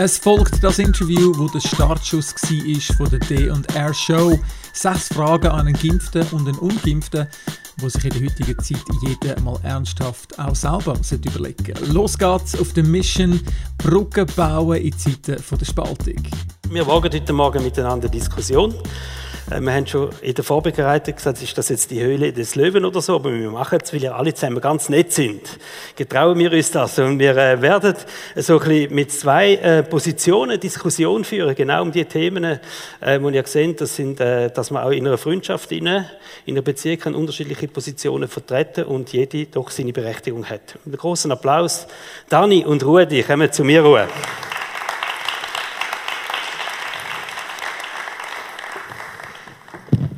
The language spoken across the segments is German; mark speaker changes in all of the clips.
Speaker 1: Es folgt das Interview, wo der Startschuss war von der D&R Show. Sechs Fragen an einen Geimpften und einen Ungeimpften, wo sich in der heutigen Zeit jeder mal ernsthaft auch selber überlegen sollte. Los geht's auf der Mission Brücken bauen in Zeiten der Spaltung.
Speaker 2: Wir wagen heute Morgen miteinander Diskussion. Äh, wir haben schon in der Vorbereitung gesagt, ist das jetzt die Höhle des Löwen oder so, aber wir machen es, weil ihr alle zusammen ganz nett sind. Getrauen wir uns das und wir äh, werden so ein bisschen mit zwei äh, Positionen Diskussion führen, genau um die Themen, wo ihr seht, das sind, dass man auch in einer Freundschaft, in, in einer Beziehung unterschiedliche Positionen vertreten und jede doch seine Berechtigung hat. Mit einem großen Applaus. Dani und Rudi, kommen zu mir Ruhe.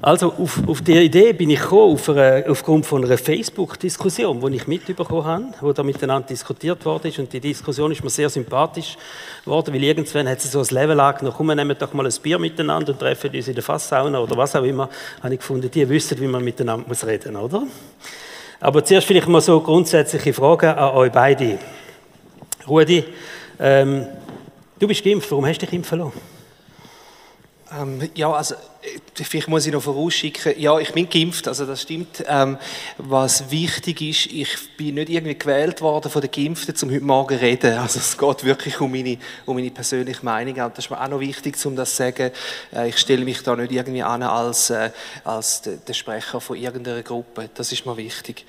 Speaker 2: Also auf, auf die Idee bin ich gekommen, auf eine, aufgrund von einer Facebook-Diskussion, die ich mitbekommen habe, wo da miteinander diskutiert worden ist. Und die Diskussion ist mir sehr sympathisch geworden, weil irgendwann hat es so ein Level angenommen, komm, nehmen doch mal ein Bier miteinander und treffen uns in der Fasssauna oder was auch immer. Habe ich gefunden, die wissen, wie man miteinander muss reden, oder? Aber zuerst vielleicht mal so grundsätzliche Fragen an euch beide. Rudi, ähm, du bist geimpft, warum hast du dich impfen lassen?
Speaker 3: Ähm, ja, also äh, vielleicht muss ich noch vorausschicken, ja, ich bin geimpft, also das stimmt. Ähm, was wichtig ist, ich bin nicht irgendwie gewählt worden von den Geimpften, um heute Morgen zu reden. Also es geht wirklich um meine, um meine persönliche Meinung. Und das ist mir auch noch wichtig, um das zu sagen. Äh, ich stelle mich da nicht irgendwie an als, äh, als der Sprecher von irgendeiner Gruppe. Das ist mir wichtig.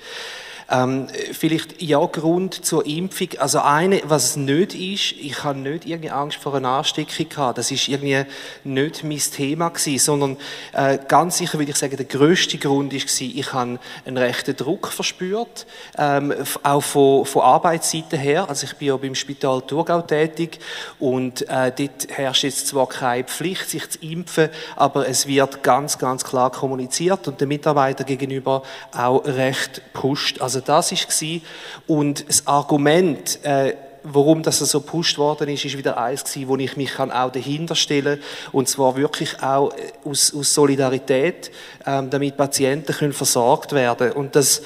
Speaker 3: Ähm, vielleicht ja Grund zur Impfung. Also eine, was es nicht ist, ich habe nicht irgendwie Angst vor einer Ansteckung gehabt. Das ist irgendwie nicht mein Thema gewesen, sondern äh, ganz sicher würde ich sagen, der größte Grund ist gewesen, ich habe einen rechten Druck verspürt, ähm, auch von, von Arbeitsseite her. Also ich bin ja beim Spital Thurgau tätig und äh, dort herrscht jetzt zwar keine Pflicht, sich zu impfen, aber es wird ganz, ganz klar kommuniziert und den Mitarbeitern gegenüber auch recht pusht. Also das war. Und das Argument, äh, warum das so gepusht worden ist, ist wieder eins gewesen, wo ich mich auch dahinter stellen kann. Und zwar wirklich auch äh, aus, aus Solidarität, ähm, damit Patienten können versorgt werden Und das,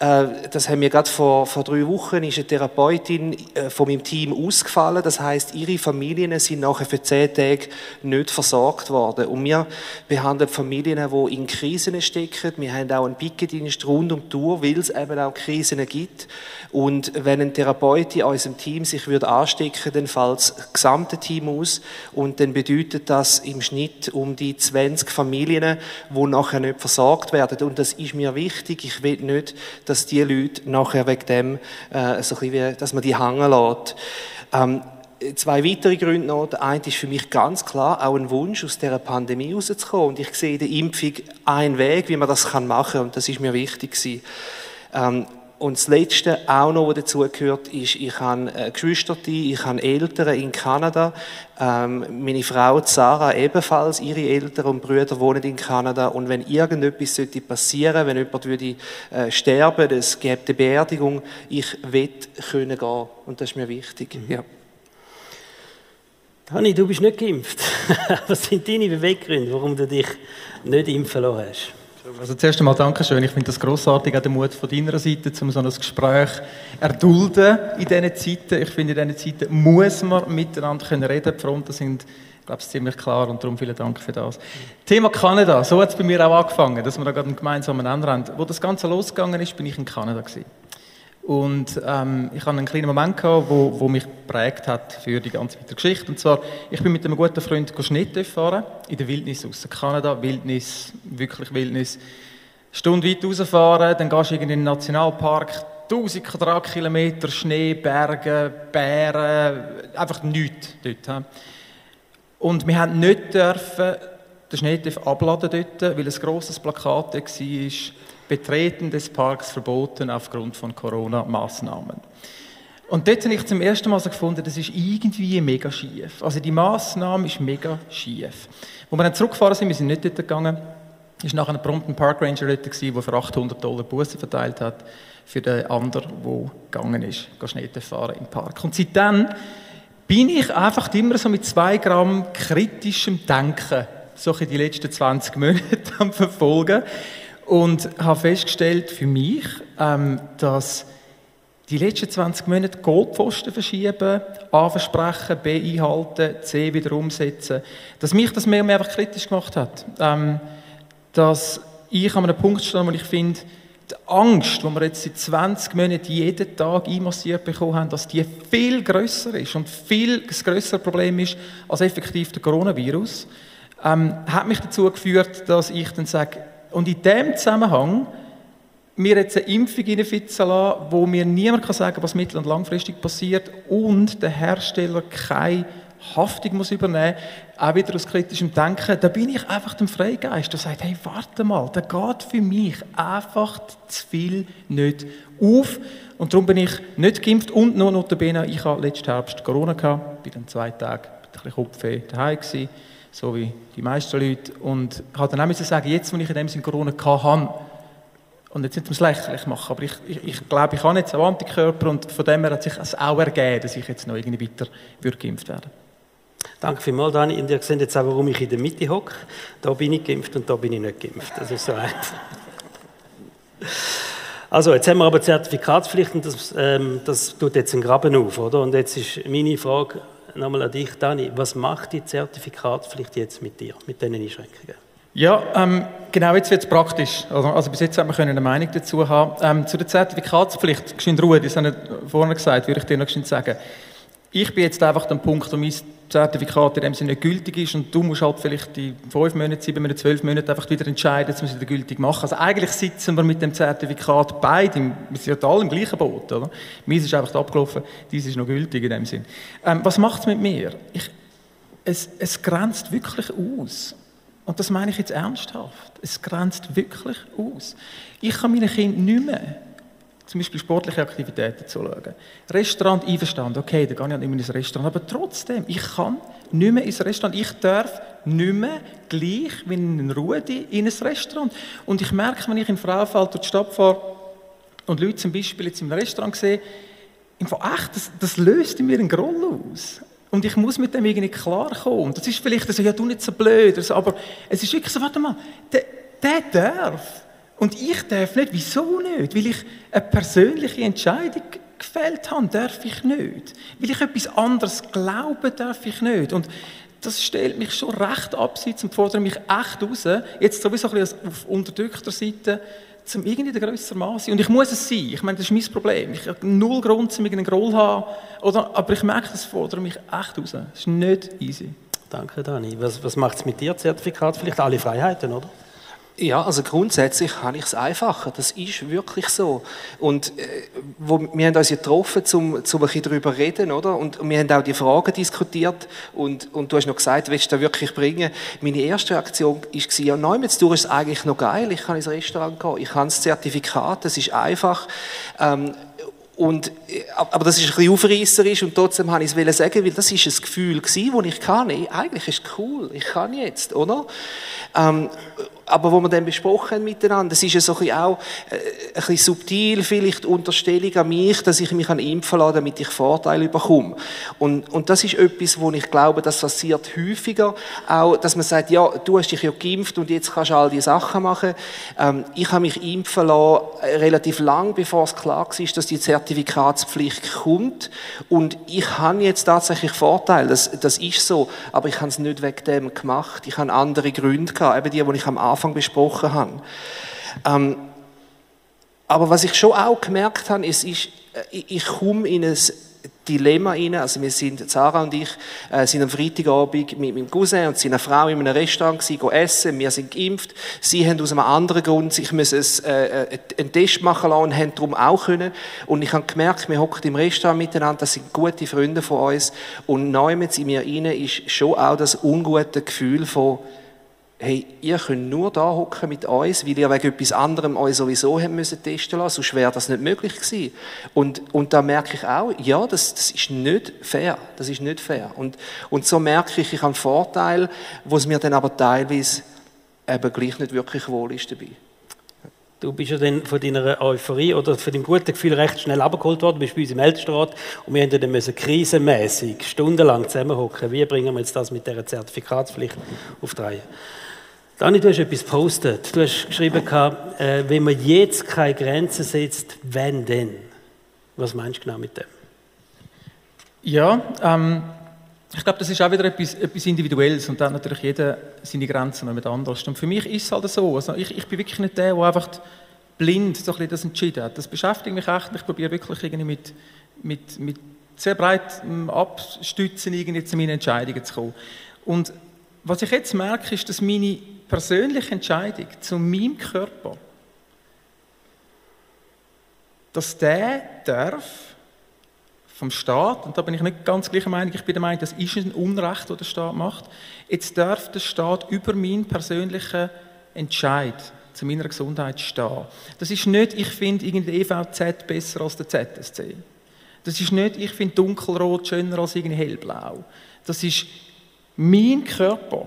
Speaker 3: äh, das haben wir gerade vor, vor drei Wochen, ist eine Therapeutin äh, von meinem Team ausgefallen. Das heißt, ihre Familien sind nachher für zehn Tage nicht versorgt worden. Und wir behandeln Familien, die in Krisen stecken. Wir haben auch einen Pickendienst rund um die Tour, weil es eben auch Krisen gibt. Und wenn ein Therapeut in unserem Team sich würde anstecken, dann fällt das gesamte Team aus und dann bedeutet das im Schnitt um die 20 Familien, die nachher nicht versorgt werden. Und das ist mir wichtig. Ich will nicht, dass die Leute nachher wegen dem äh, so ein wie, dass man die hängen lässt. Ähm, zwei weitere Gründe noch. Der eine ist für mich ganz klar auch ein Wunsch, aus dieser Pandemie rauszukommen. Und ich sehe in der Impfung einen Weg, wie man das machen kann. Und das ist mir wichtig. Ähm, und das Letzte auch noch, was dazugehört, ist, ich habe äh, Geschwister, ich habe Eltern in Kanada. Ähm, meine Frau Sarah ebenfalls, ihre Eltern und Brüder wohnen in Kanada. Und wenn irgendetwas sollte passieren, wenn jemand würde äh, sterben, es gäbe eine Beerdigung, ich will können gehen. Und das ist mir wichtig. Mhm. Ja.
Speaker 2: Hanni, du bist nicht geimpft. Was sind deine Beweggründe, warum du dich nicht impfen lassen hast?
Speaker 1: Also zuerst einmal Dankeschön. Ich finde das grossartig, auch der Mut von deiner Seite, um so ein Gespräch erdulden in diesen Zeiten. Ich finde, in diesen Zeiten muss man miteinander können reden. Die Fronten sind, glaube ich, ziemlich klar und darum vielen Dank für das. Thema Kanada. So hat es bei mir auch angefangen, dass wir da gerade einen gemeinsamen Nenner haben. Wo das Ganze losgegangen ist, bin ich in Kanada gewesen. Und ähm, ich hatte einen kleinen Moment, gehabt, wo, wo mich geprägt hat für die ganze weitere Geschichte. Und zwar, ich bin mit einem guten Freund Schnitt fahren, in der Wildnis aus Kanada, Wildnis, wirklich Wildnis. Stunde weit rausfahren, dann gehst du in den Nationalpark, 1000 Quadratkilometer Schnee, Berge, Bären, einfach nichts dort. Und wir haben nicht dürfen den Schnee abladen dort, weil ein grosses Plakat war, Betreten des Parks verboten aufgrund von Corona-Maßnahmen. Und dort habe ich zum ersten Mal so gefunden, das ist irgendwie mega schief. Also die Maßnahme ist mega schief. Wo wir dann zurückgefahren sind, wir sind nicht dort gegangen, ist nachher ein prompt ein Park Ranger dort der für 800 Dollar Buße verteilt hat für den anderen, der gegangen ist, Schnitten fahren im Park. Und seitdem bin ich einfach immer so mit zwei Gramm kritischem Denken so die letzten 20 Monate am verfolgen und habe festgestellt für mich, ähm, dass die letzten 20 Monate Goldpfosten verschieben, A versprechen, B einhalten, C wieder umsetzen, dass mich das mehr und mehr einfach kritisch gemacht hat. Ähm, dass ich an einem Punkt stehe, wo ich finde, die Angst, die wir jetzt seit 20 Monaten jeden Tag einmassiert bekommen haben, dass die viel größer ist und viel das Problem ist als effektiv der Coronavirus, ähm, hat mich dazu geführt, dass ich dann sage, und in dem Zusammenhang mir jetzt eine Impfung reinfitzen lassen, wo mir niemand kann sagen was mittel- und langfristig passiert und der Hersteller keine Haftung muss übernehmen auch wieder aus kritischem Denken, da bin ich einfach dem Freigeist, der sagt, hey, warte mal, da geht für mich einfach zu viel nicht auf. Und darum bin ich nicht geimpft und noch notabene, ich hatte letzten Herbst Corona, gehabt, bin dann zwei Tage mit ein bisschen Kopfweh daheim gewesen, so wie die meisten Leute und habe dann auch sagen, jetzt, wo ich in dem Sinne Corona hatte, und jetzt nicht ums lächerlich machen, aber ich, ich, ich glaube, ich habe jetzt einen Antikörper und von dem her hat sich es auch ergeben, dass ich jetzt noch irgendwie weiter würde geimpft werden
Speaker 2: Danke vielmals, Dani. Und ihr seht jetzt auch, warum ich in der Mitte hocke. Da bin ich geimpft und da bin ich nicht geimpft. Das ist so. Also, jetzt haben wir aber Zertifikatspflicht und das, ähm, das tut jetzt einen Graben auf, oder? Und jetzt ist meine Frage nochmal an dich, Dani. Was macht die Zertifikatspflicht jetzt mit dir, mit diesen Einschränkungen?
Speaker 1: Ja, ähm, genau jetzt wird es praktisch. Also, also, bis jetzt haben wir eine Meinung dazu haben. Ähm, zu der Zertifikatspflicht, geschwind Ruhe, das habe ich vorhin gesagt, würde ich dir noch sagen. Ich bin jetzt einfach am Punkt, wo mein Zertifikat in dem Sinne nicht gültig ist und du musst halt vielleicht die fünf Monate, sieben Monate, zwölf Monate einfach wieder entscheiden, dass wir es wieder gültig machen. Also eigentlich sitzen wir mit dem Zertifikat beide, wir sind ja alle im gleichen Boot, oder? Meins ist einfach abgelaufen, dies ist noch gültig in dem Sinn. Ähm, was macht es mit mir? Ich, es, es grenzt wirklich aus. Und das meine ich jetzt ernsthaft. Es grenzt wirklich aus. Ich kann meinen Kindern nicht mehr zum Beispiel sportliche Aktivitäten zu schauen. Restaurant einverstanden, okay, da gehe ich nicht mehr ins Restaurant, aber trotzdem, ich kann nicht mehr ins Restaurant, ich darf nicht mehr gleich wie in Rudi in ein Restaurant. Und ich merke, wenn ich in Frauenfeld durch die Stadt fahre und Leute zum Beispiel jetzt im Restaurant sehe, einfach echt, das, das löst in mir einen Groll aus. Und ich muss mit dem irgendwie klarkommen. Das ist vielleicht so, ja, du nicht so blöd, so, aber es ist wirklich so, warte mal, der, der darf. Und ich darf nicht. Wieso nicht? Weil ich eine persönliche Entscheidung gefällt habe, darf ich nicht. Weil ich etwas anderes glaube, darf ich nicht. Und das stellt mich schon recht abseits und fordert mich echt raus, jetzt sowieso ein bisschen auf unterdrückter Seite, zum irgendwie der grössere Maße. Und ich muss es sein. Ich meine, das ist mein Problem. Ich habe null Grund, zum einen Groll zu haben. Oder, aber ich merke, das fordert mich echt raus. Das ist nicht easy.
Speaker 2: Danke, Dani. Was, was macht es mit dir, Zertifikat? Vielleicht alle Freiheiten, oder?
Speaker 3: Ja, also grundsätzlich habe ich es einfacher. Das ist wirklich so. Und äh, wo, wir haben uns ja getroffen, um, um ein bisschen darüber reden, oder? Und, und wir haben auch die Fragen diskutiert. Und, und du hast noch gesagt, willst du das wirklich bringen? Meine erste Reaktion war, ja, nein, jetzt ist es eigentlich noch geil. Ich kann ins Restaurant gehen. Ich habe das Zertifikat. Das ist einfach. Ähm, und, äh, aber das ist ein bisschen aufreisserisch und trotzdem habe ich es sagen, weil das ist ein Gefühl gewesen, das ich kann. Eigentlich ist es cool, ich kann jetzt, oder? Ähm, aber wo wir dann besprochen haben miteinander, das ist ja so ein bisschen auch äh, ein bisschen subtil, vielleicht Unterstellung an mich, dass ich mich an impfen lasse, damit ich Vorteile bekomme. Und, und das ist etwas, wo ich glaube, das passiert häufiger, auch, dass man sagt, ja, du hast dich ja geimpft und jetzt kannst du all die Sachen machen. Ähm, ich habe mich impfen lassen, äh, relativ lang, bevor es klar war, dass die Zertifikatspflicht kommt. Und ich habe jetzt tatsächlich Vorteile, das, das ist so, aber ich habe es nicht wegen dem gemacht. Ich habe andere Gründe gehabt, eben die, die ich am Anfang besprochen habe. Ähm, aber was ich schon auch gemerkt habe, ist, ist äh, ich komme in ein Dilemma rein. Also wir sind, Sarah und ich, äh, sind am Freitagabend mit meinem Cousin und seiner Frau in einem Restaurant gewesen, essen. Wir sind geimpft. Sie haben aus einem anderen Grund sich müssen äh, äh, einen Test machen lassen und haben darum auch können. Und ich habe gemerkt, wir hocken im Restaurant miteinander, das sind gute Freunde von uns. Und neu in mir rein ist schon auch das ungute Gefühl von, hey, ihr könnt nur da hocken mit uns, weil ihr wegen etwas anderem euch sowieso haben müssen testen lassen, sonst wäre das nicht möglich gewesen. Und, und da merke ich auch, ja, das, das ist nicht fair, das ist nicht fair. Und, und so merke ich, ich habe einen Vorteil, wo es mir dann aber teilweise eben gleich nicht wirklich wohl ist dabei.
Speaker 2: Du bist ja dann von deiner Euphorie oder von deinem guten Gefühl recht schnell abgeholt worden. Du bist bei uns im Ältestenrat und wir mussten dann krisenmäßig stundenlang zusammenhocken. Wie bringen wir jetzt das mit dieser Zertifikatspflicht auf die Reihe? Dani, du hast etwas postet. Du hast geschrieben, äh, wenn man jetzt keine Grenzen setzt, wenn denn? Was meinst du genau mit dem?
Speaker 1: Ja, ähm, ich glaube, das ist auch wieder etwas, etwas Individuelles und dann natürlich jeder seine Grenzen mit anders. Und für mich ist es halt so, also ich, ich bin wirklich nicht der, der einfach blind so ein das entschieden hat. Das beschäftigt mich echt. Ich probiere wirklich irgendwie mit, mit, mit sehr breitem Abstützen irgendwie zu meinen Entscheidungen zu kommen. Und was ich jetzt merke, ist, dass meine persönliche Entscheidung zu meinem Körper, dass der darf vom Staat, und da bin ich nicht ganz gleicher Meinung, ich bin der Meinung, das ist ein Unrecht, das der Staat macht, jetzt darf der Staat über meinen persönlichen Entscheid zu meiner Gesundheit stehen. Das ist nicht, ich finde irgendwie EVZ besser als der ZSC. Das ist nicht, ich finde dunkelrot schöner als irgendwie hellblau. Das ist mein Körper,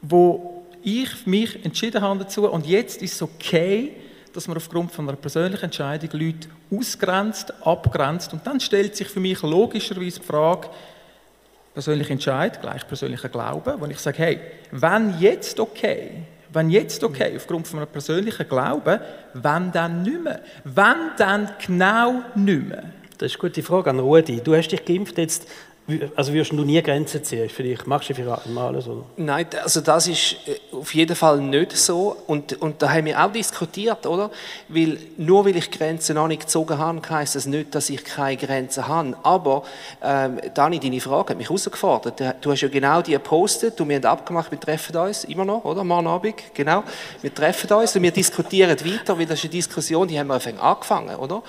Speaker 1: wo ich mich entschieden habe dazu und jetzt ist es okay, dass man aufgrund von einer persönlichen Entscheidung Leute ausgrenzt, abgrenzt und dann stellt sich für mich logischerweise die Frage, persönlicher Entscheid gleich persönlicher Glaube, wo ich sage, hey, wenn jetzt okay, wenn jetzt okay, aufgrund von einem persönlichen Glauben, wenn dann nicht mehr? Wenn dann genau nicht mehr?
Speaker 2: Das ist eine gute Frage an Rudi. Du hast dich geimpft jetzt also wirst du nie Grenzen ziehen? Vielleicht machst du für mal oder?
Speaker 3: Nein, also das ist äh, auf jeden Fall nicht so. Und, und da haben wir auch diskutiert, oder? Weil nur weil ich Grenzen noch nicht gezogen habe, heisst das nicht, dass ich keine Grenzen habe. Aber, ähm, Dani, deine Frage hat mich herausgefordert. Du hast ja genau die gepostet und wir haben abgemacht, wir treffen uns immer noch, oder? Morgen Abend, genau. Wir treffen uns und wir diskutieren weiter, weil das ist eine Diskussion, die haben wir angefangen, oder?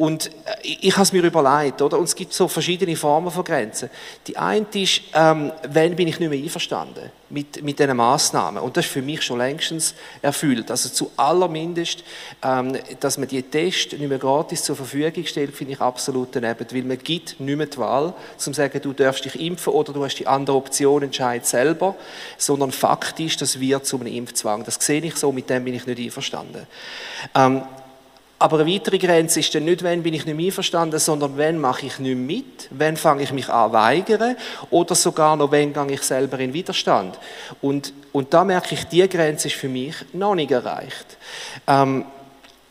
Speaker 3: Und äh, ich habe es mir überlegt, oder? Und es gibt so verschiedene Formen von Grenzen. Die eine ist, ähm, wenn bin ich nicht mehr einverstanden mit, mit diesen Massnahmen. Und das ist für mich schon längstens erfüllt. Also zu allermindest, ähm, dass man die Tests nicht mehr gratis zur Verfügung stellt, finde ich absolut daneben. Weil man gibt nicht mehr die Wahl, zum zu sagen, du darfst dich impfen oder du hast die andere Option, entscheid selber. Sondern faktisch, das wird zu einem Impfzwang. Das sehe ich so, mit dem bin ich nicht einverstanden. Ähm, aber eine weitere Grenze ist dann nicht, wenn bin ich nicht mehr einverstanden, sondern wenn mache ich nicht mit, wenn fange ich mich an weigern oder sogar noch, wenn gehe ich selber in Widerstand. Und, und da merke ich, die Grenze ist für mich noch nicht erreicht. Ähm,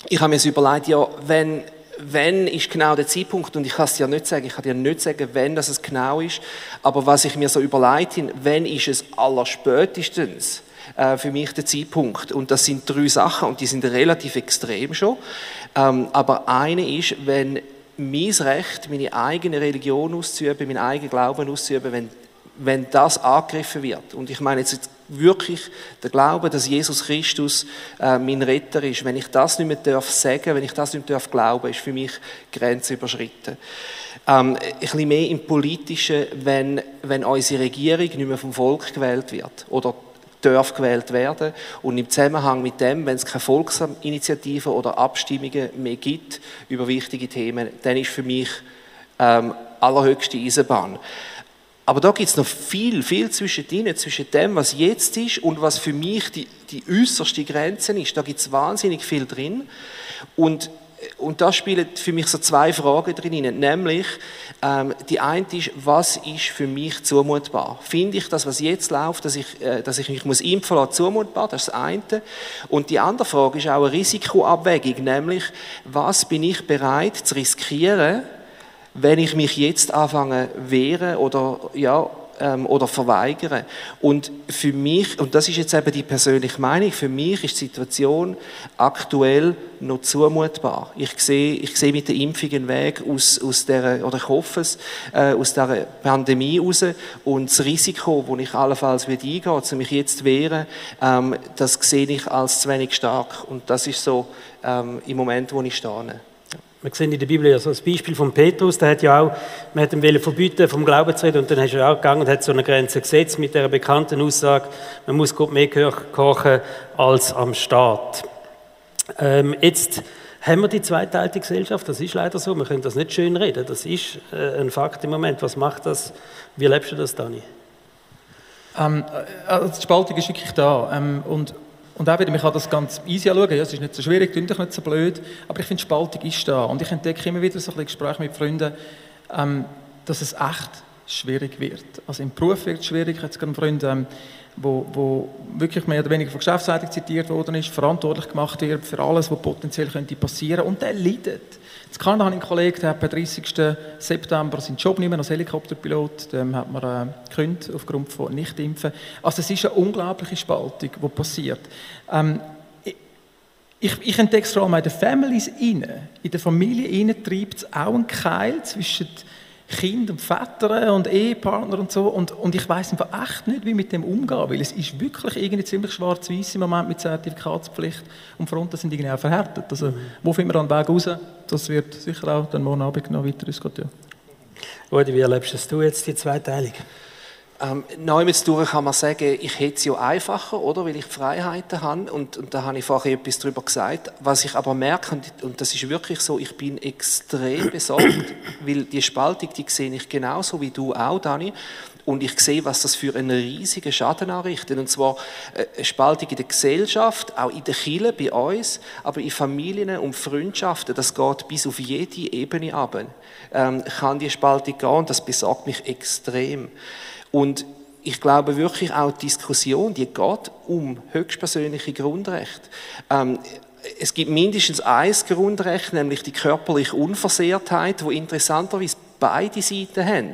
Speaker 3: ich habe mir überlegt, ja, wenn, wenn ist genau der Zeitpunkt, und ich kann es dir nicht sagen, ich kann dir nicht sagen, wenn das es genau ist, aber was ich mir so überlegt habe, wenn ist es allerspätestens, äh, für mich der Zeitpunkt. Und das sind drei Sachen und die sind relativ extrem schon. Ähm, aber eine ist, wenn mein Recht, meine eigene Religion auszuüben, meinen eigenen Glauben auszuüben, wenn, wenn das angegriffen wird. Und ich meine jetzt wirklich der Glaube, dass Jesus Christus äh, mein Retter ist. Wenn ich das nicht mehr darf sagen, wenn ich das nicht mehr darf glauben, ist für mich Grenze überschritten. Ähm, ein bisschen mehr im Politischen, wenn, wenn unsere Regierung nicht mehr vom Volk gewählt wird oder darf gewählt werden. Und im Zusammenhang mit dem, wenn es keine Volksinitiativen oder Abstimmungen mehr gibt über wichtige Themen, dann ist für mich ähm, allerhöchste Eisenbahn. Aber da gibt es noch viel, viel zwischen denen, zwischen dem, was jetzt ist und was für mich die, die äußerste Grenze ist. Da gibt es wahnsinnig viel drin. Und und da spielen für mich so zwei Fragen drin, nämlich ähm, die eine ist, was ist für mich zumutbar? Finde ich das, was jetzt läuft, dass ich, äh, dass ich mich muss impfen lassen, zumutbar? Das ist das eine. Und die andere Frage ist auch eine Risikoabwägung, nämlich, was bin ich bereit zu riskieren, wenn ich mich jetzt anfange wehren oder ja, ähm, oder verweigern. Und für mich, und das ist jetzt eben die persönliche Meinung, für mich ist die Situation aktuell noch zumutbar. Ich sehe, ich sehe mit der Impfung einen Weg aus, aus der, oder ich hoffe es, äh, aus der Pandemie raus und das Risiko, das ich allenfalls wieder eingehe, um mich jetzt wehren, ähm, das sehe ich als zu wenig stark. Und das ist so ähm, im Moment, wo ich stehe.
Speaker 2: Wir sehen in der Bibel ja so ein Beispiel von Petrus, der hat ja auch, man hat ihm verbieten, vom Glauben zu reden, und dann ist er auch gegangen und hat so eine Grenze gesetzt mit der bekannten Aussage, man muss Gott mehr kochen als am Staat. Ähm, jetzt haben wir die zweiteilige Gesellschaft, das ist leider so, wir können das nicht schön reden, das ist äh, ein Fakt im Moment. Was macht das? Wie lebst du das, Dani?
Speaker 1: Ähm, äh, also die Spaltung ist wirklich da. Ähm, und und auch wieder, man kann das ganz easy anschauen, ja, es ist nicht so schwierig, es nicht so blöd, aber ich finde, Spaltung ist da. Und ich entdecke immer wieder so ein Gespräche mit Freunden, ähm, dass es echt schwierig wird. Also im Beruf wird es schwierig. Ich habe jetzt gerade einen Freund, ähm, wo, wo wirklich mehr oder weniger von Geschäftsleitung zitiert worden ist, verantwortlich gemacht wird für alles, was potenziell könnte passieren und der leidet. Jetzt Kanada habe ich einen Kollegen, der hat am 30. September seinen Job nicht mehr als Helikopterpilot, dem hat man äh, gekündigt aufgrund von Nichtimpfen. Also es ist eine unglaubliche Spaltung, die passiert. Ähm, ich, ich entdecke es vor allem in den Families rein. In der Familie treibt es auch einen Keil zwischen Kind und Väter und Ehepartner und so. Und, und ich weiß einfach echt nicht, wie mit dem umgehen, weil es ist wirklich irgendwie ziemlich schwarz-weiß im Moment mit Zertifikatspflicht und Fronten sind irgendwie auch verhärtet. Also, mhm. wo finden wir dann den Weg raus? Das wird sicher auch dann morgen Abend noch weiter diskutiert.
Speaker 2: Rudi, wie erlebst du jetzt die Zweiteilung?
Speaker 3: Ähm, Neumetz durch kann man sagen, ich hätte es ja einfacher, oder, weil ich Freiheiten habe und, und da habe ich vorher etwas darüber gesagt. Was ich aber merke, und, und das ist wirklich so, ich bin extrem besorgt, weil die Spaltung, die sehe ich genauso wie du auch, Dani. Und ich sehe, was das für einen riesigen Schaden anrichtet. Und zwar äh, eine Spaltung in der Gesellschaft, auch in der Kirche, bei uns, aber in Familien und Freundschaften. Das geht bis auf jede Ebene ab. Ähm, kann die Spaltung gehen das besorgt mich extrem. Und ich glaube wirklich auch die Diskussion, die geht um höchstpersönliche Grundrechte. Ähm, es gibt mindestens ein Grundrecht, nämlich die körperliche Unversehrtheit, wo interessanterweise beide Seiten haben.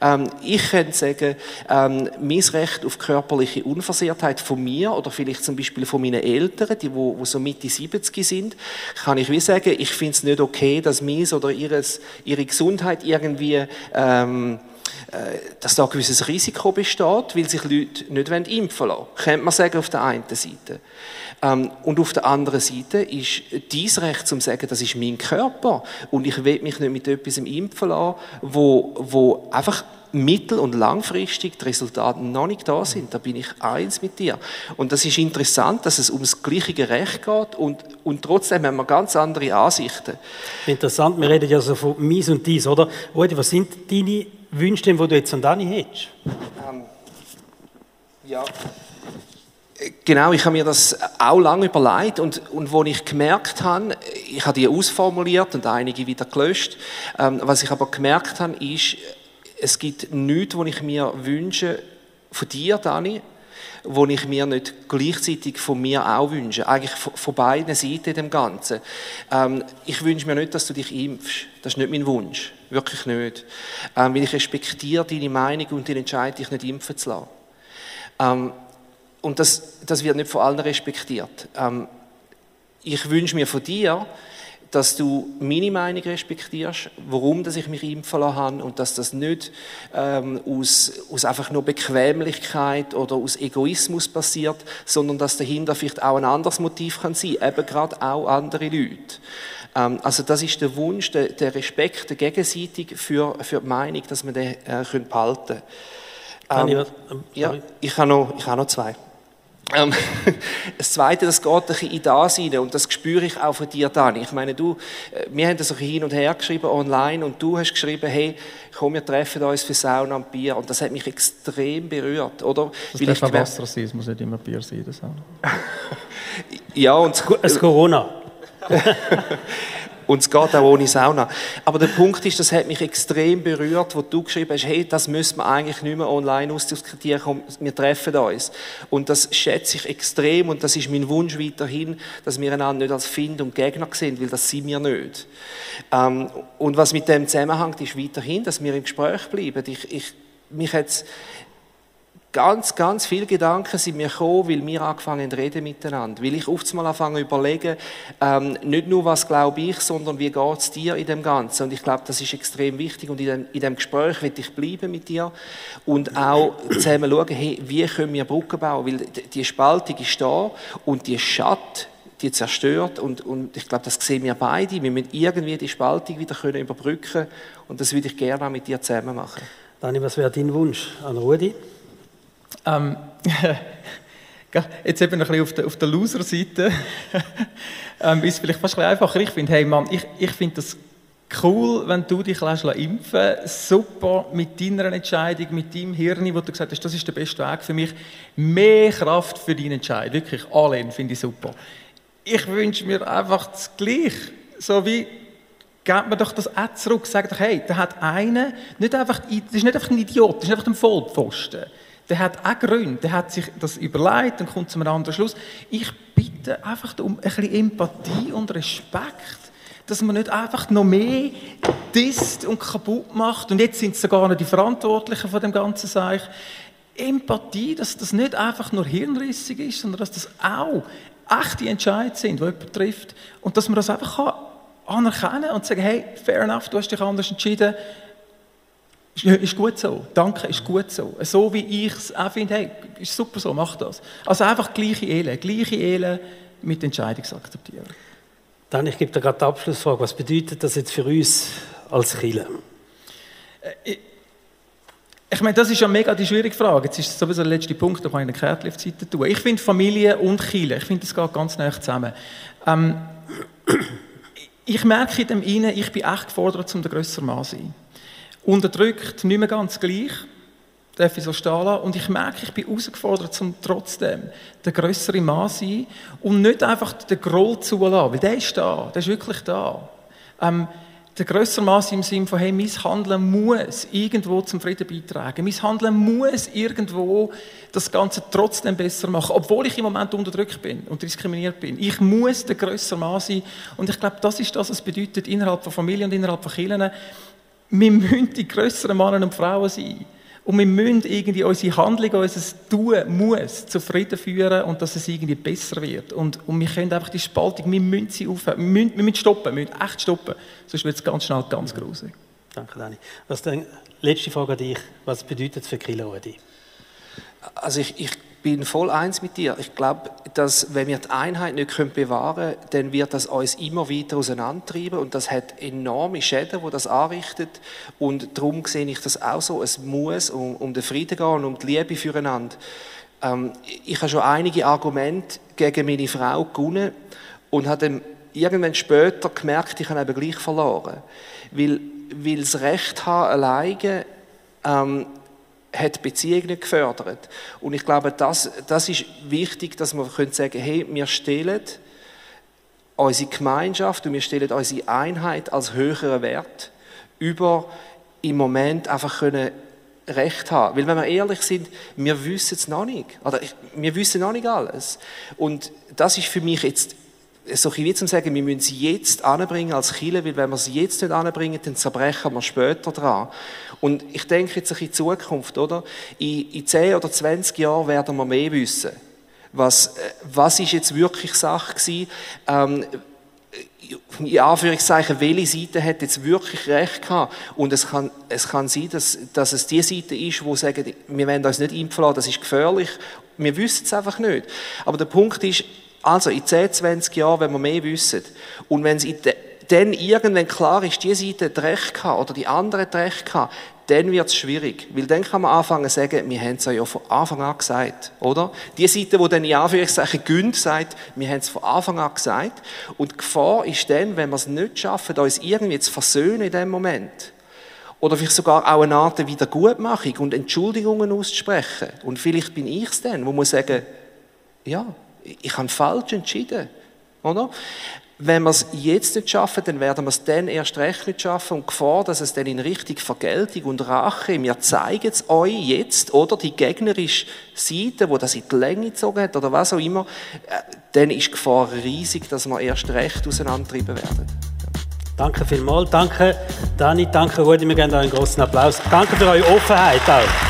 Speaker 3: Ähm, ich könnte sagen, ähm, mein Recht auf körperliche Unversehrtheit von mir oder vielleicht zum Beispiel von meinen Eltern, die wo, wo so Mitte 70 sind, kann ich wie sagen, ich finde es nicht okay, dass meins oder ihres, ihre Gesundheit irgendwie ähm, äh, dass da ein gewisses Risiko besteht, weil sich Leute nicht impfen lassen Könnte man sagen, auf der einen Seite. Ähm, und auf der anderen Seite ist dies Recht zum sagen, das ist mein Körper und ich will mich nicht mit etwas impfen lassen, wo, wo einfach mittel- und langfristig die Resultate noch nicht da sind. Da bin ich eins mit dir. Und das ist interessant, dass es ums gleiche Recht geht und, und trotzdem haben wir ganz andere Ansichten.
Speaker 2: Interessant, wir reden ja so von mies und dies, oder? Rudi, was sind deine Wünsche, die du jetzt an Dani hättest? Ähm,
Speaker 3: ja. Genau, ich habe mir das auch lange überlegt und, und wo ich gemerkt habe, ich habe die ausformuliert und einige wieder gelöscht, ähm, was ich aber gemerkt habe, ist, es gibt nichts, was ich mir wünsche von dir, Dani, wo ich mir nicht gleichzeitig von mir auch wünsche. Eigentlich von beiden Seiten dem Ganzen. Ähm, ich wünsche mir nicht, dass du dich impfst. Das ist nicht mein Wunsch. Wirklich nicht. Ähm, weil ich respektiere deine Meinung und die Entscheidung, dich nicht impfen zu lassen. Ähm, und das, das wird nicht von allen respektiert. Ähm, ich wünsche mir von dir, dass du meine Meinung respektierst, warum dass ich mich impfen lassen habe und dass das nicht ähm, aus, aus einfach nur Bequemlichkeit oder aus Egoismus passiert, sondern dass dahinter vielleicht auch ein anderes Motiv kann sein, eben gerade auch andere Leute. Ähm, also das ist der Wunsch, der, der Respekt, der gegenseitig für, für die Meinung, dass wir den äh, können behalten können. Ähm, ja, ich habe noch, ich habe noch zwei. Ähm, das Zweite, das geht ein bisschen in das hinein und das spüre ich auch von dir, Dani. Ich meine, du, äh, wir haben das auch hin und her geschrieben online und du hast geschrieben, hey, komm, wir treffen uns für Sauna und Bier und das hat mich extrem berührt, oder?
Speaker 1: Das Weil darf Wasser sein, es muss nicht immer Bier sein, das Sauna.
Speaker 2: ja, und... Es Corona.
Speaker 3: Und es geht auch ohne Sauna. Aber der Punkt ist, das hat mich extrem berührt, wo du geschrieben hast, hey, das müssen wir eigentlich nicht mehr online ausdiskutieren, wir treffen uns. Und das schätze ich extrem und das ist mein Wunsch weiterhin, dass wir einander nicht als Find und Gegner sehen, weil das sind wir nicht. Ähm, und was mit dem zusammenhängt, ist weiterhin, dass wir im Gespräch bleiben. Ich, ich, mich jetzt Ganz, ganz viele Gedanken sind mir gekommen, weil wir angefangen reden miteinander. Weil ich oft mal anfange zu überlegen, ähm, nicht nur was glaube ich, sondern wie geht es dir in dem Ganzen. Und ich glaube, das ist extrem wichtig. Und in dem, in dem Gespräch will ich bleiben mit dir und auch zusammen schauen, hey, wie können wir Brücken bauen? Weil die Spaltung ist da und die Schatten, die zerstört. Und, und ich glaube, das sehen wir beide. Wir müssen irgendwie die Spaltung wieder können überbrücken Und das würde ich gerne auch mit dir zusammen machen.
Speaker 2: Dani, was wäre dein Wunsch an Rudi?
Speaker 1: Ähm, jetzt eben ein bisschen auf der, der Loser-Seite ähm, ist vielleicht fast ein einfacher. Ich finde, hey Mann, ich, ich finde das cool, wenn du dich lässt impfen Super mit deiner Entscheidung, mit deinem Hirn, wo du gesagt hast, das ist der beste Weg für mich. Mehr Kraft für deine Entscheidung. Wirklich, alle finde ich super. Ich wünsche mir einfach das Gleiche. So wie gebt mir doch das auch zurück. Sagt doch, hey, da hat einer, nicht einfach, das ist nicht einfach ein Idiot, das ist einfach ein Vollpfosten. Der hat auch Gründe, der hat sich das überlegt und kommt zu einem anderen Schluss. Ich bitte einfach um ein bisschen Empathie und Respekt, dass man nicht einfach noch mehr disst und kaputt macht. Und jetzt sind es sogar noch die Verantwortlichen von dem ganzen Seich. Empathie, dass das nicht einfach nur hirnrissig ist, sondern dass das auch echte Entscheidungen sind, die jemand trifft. Und dass man das einfach kann anerkennen und sagen, hey, fair enough, du hast dich anders entschieden. Ist gut so. Danke, ist gut so. So wie ich es auch finde, hey, ist super so, mach das. Also einfach gleiche Ehe, gleiche Ehe mit Entscheidungsakzeptieren.
Speaker 2: Dann, ich gebe dir gerade die Abschlussfrage. Was bedeutet das jetzt für uns als Kirche?
Speaker 1: Äh, ich meine, das ist ja mega die schwierige Frage. Jetzt ist es sowieso der letzte Punkt, da kann ich eine Kärtchen auf die Seite tun. Ich finde Familie und Kirche, ich finde, das geht ganz nah zusammen. Ähm, ich merke in dem Innen, ich bin echt gefordert, um der grössere Mann zu sein. Unterdrückt, nicht mehr ganz gleich, darf ich so stehen lassen. Und ich merke, ich bin herausgefordert, um trotzdem der grössere Mann zu sein und nicht einfach den Groll zulassen, weil der ist da, der ist wirklich da. Ähm, der grössere Maß im Sinne von, hey, mein Handeln muss irgendwo zum Frieden beitragen. Mein Handeln muss irgendwo das Ganze trotzdem besser machen, obwohl ich im Moment unterdrückt bin und diskriminiert bin. Ich muss der grössere Maß sein. Und ich glaube, das ist das, was es bedeutet innerhalb von Familie und innerhalb von Kirchen. Wir müssen die grösseren Männer und Frauen sein. Und wir müssen irgendwie unsere Handlung, unser Tun muss zu Frieden führen und dass es irgendwie besser wird. Und, und wir können einfach die Spaltung, wir müssen sie aufhören, wir müssen, wir müssen stoppen, wir müssen echt stoppen. Sonst wird es ganz schnell ganz gruselig.
Speaker 2: Danke, Dani. Was denn, letzte Frage an dich. Was bedeutet es für Kilo?
Speaker 3: Also ich, ich bin voll eins mit dir. Ich glaube, dass wenn wir die Einheit nicht bewahren können, dann wird das uns immer weiter auseinandertreiben und das hat enorme Schäden, wo das anrichtet. Und darum sehe ich das auch so. Es muss um, um den Frieden gehen und um die Liebe füreinander. Ähm, ich habe schon einige Argumente gegen meine Frau gewonnen und habe dann irgendwann später gemerkt, ich habe eben gleich verloren. Weil, weil das Recht haben alleine ähm, hat Beziehungen gefördert. Und ich glaube, das, das ist wichtig, dass wir können sagen hey, wir stellen unsere Gemeinschaft und wir stellen unsere Einheit als höheren Wert über im Moment einfach können Recht haben. Weil wenn wir ehrlich sind, wir wissen es noch nicht. Oder wir wissen noch nicht alles. Und das ist für mich jetzt so wie zum sagen, wir müssen sie jetzt anbringen als Chile, weil wenn wir sie jetzt nicht anbringen, dann zerbrechen wir später dran. Und ich denke jetzt in Zukunft, oder? In, in 10 oder 20 Jahren werden wir mehr wissen. Was, äh, was ist jetzt wirklich Sache gewesen? Ähm, in Anführungszeichen, welche Seite hat jetzt wirklich recht gehabt? Und es kann, es kann sein, dass, dass es die Seite ist, wo sagen, wir wollen uns nicht impfen lassen, das ist gefährlich. Wir wissen es einfach nicht. Aber der Punkt ist, also in 10, 20 Jahren, wenn wir mehr wissen, und wenn es dann irgendwann klar ist, die Seite hat recht gehabt, oder die andere hat recht gehabt, dann wird es schwierig. Weil dann kann man anfangen zu sagen, wir haben es ja von Anfang an gesagt, oder? Die Seite, die dann in Anführungszeichen gönnt, sagt, wir haben es von Anfang an gesagt. Und die Gefahr ist dann, wenn wir es nicht schaffen, uns irgendwie zu versöhnen in dem Moment, oder vielleicht sogar auch eine Art der Wiedergutmachung und Entschuldigungen auszusprechen. Und vielleicht bin ich es dann, wo man sagen, ja, ich habe falsch entschieden. Oder? Wenn wir es jetzt nicht schaffen, dann werden wir es dann erst recht nicht schaffen. Und die Gefahr, dass es dann in Richtung Vergeltung und Rache, wir zeigen es euch jetzt, oder die gegnerische Seite, wo das in die Länge gezogen hat, oder was auch immer, äh, dann ist die Gefahr riesig, dass wir erst recht auseinandertreiben werden.
Speaker 2: Danke vielmals. Danke, Dani. Danke, Rudi. Wir geben euch einen großen Applaus. Danke für eure Offenheit auch.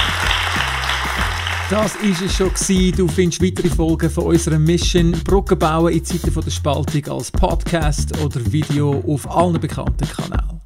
Speaker 1: Das ist es schon. Du findest weitere Folgen von unserer Mission Brücken bauen in Zeiten der Spaltung als Podcast oder Video auf allen bekannten Kanälen.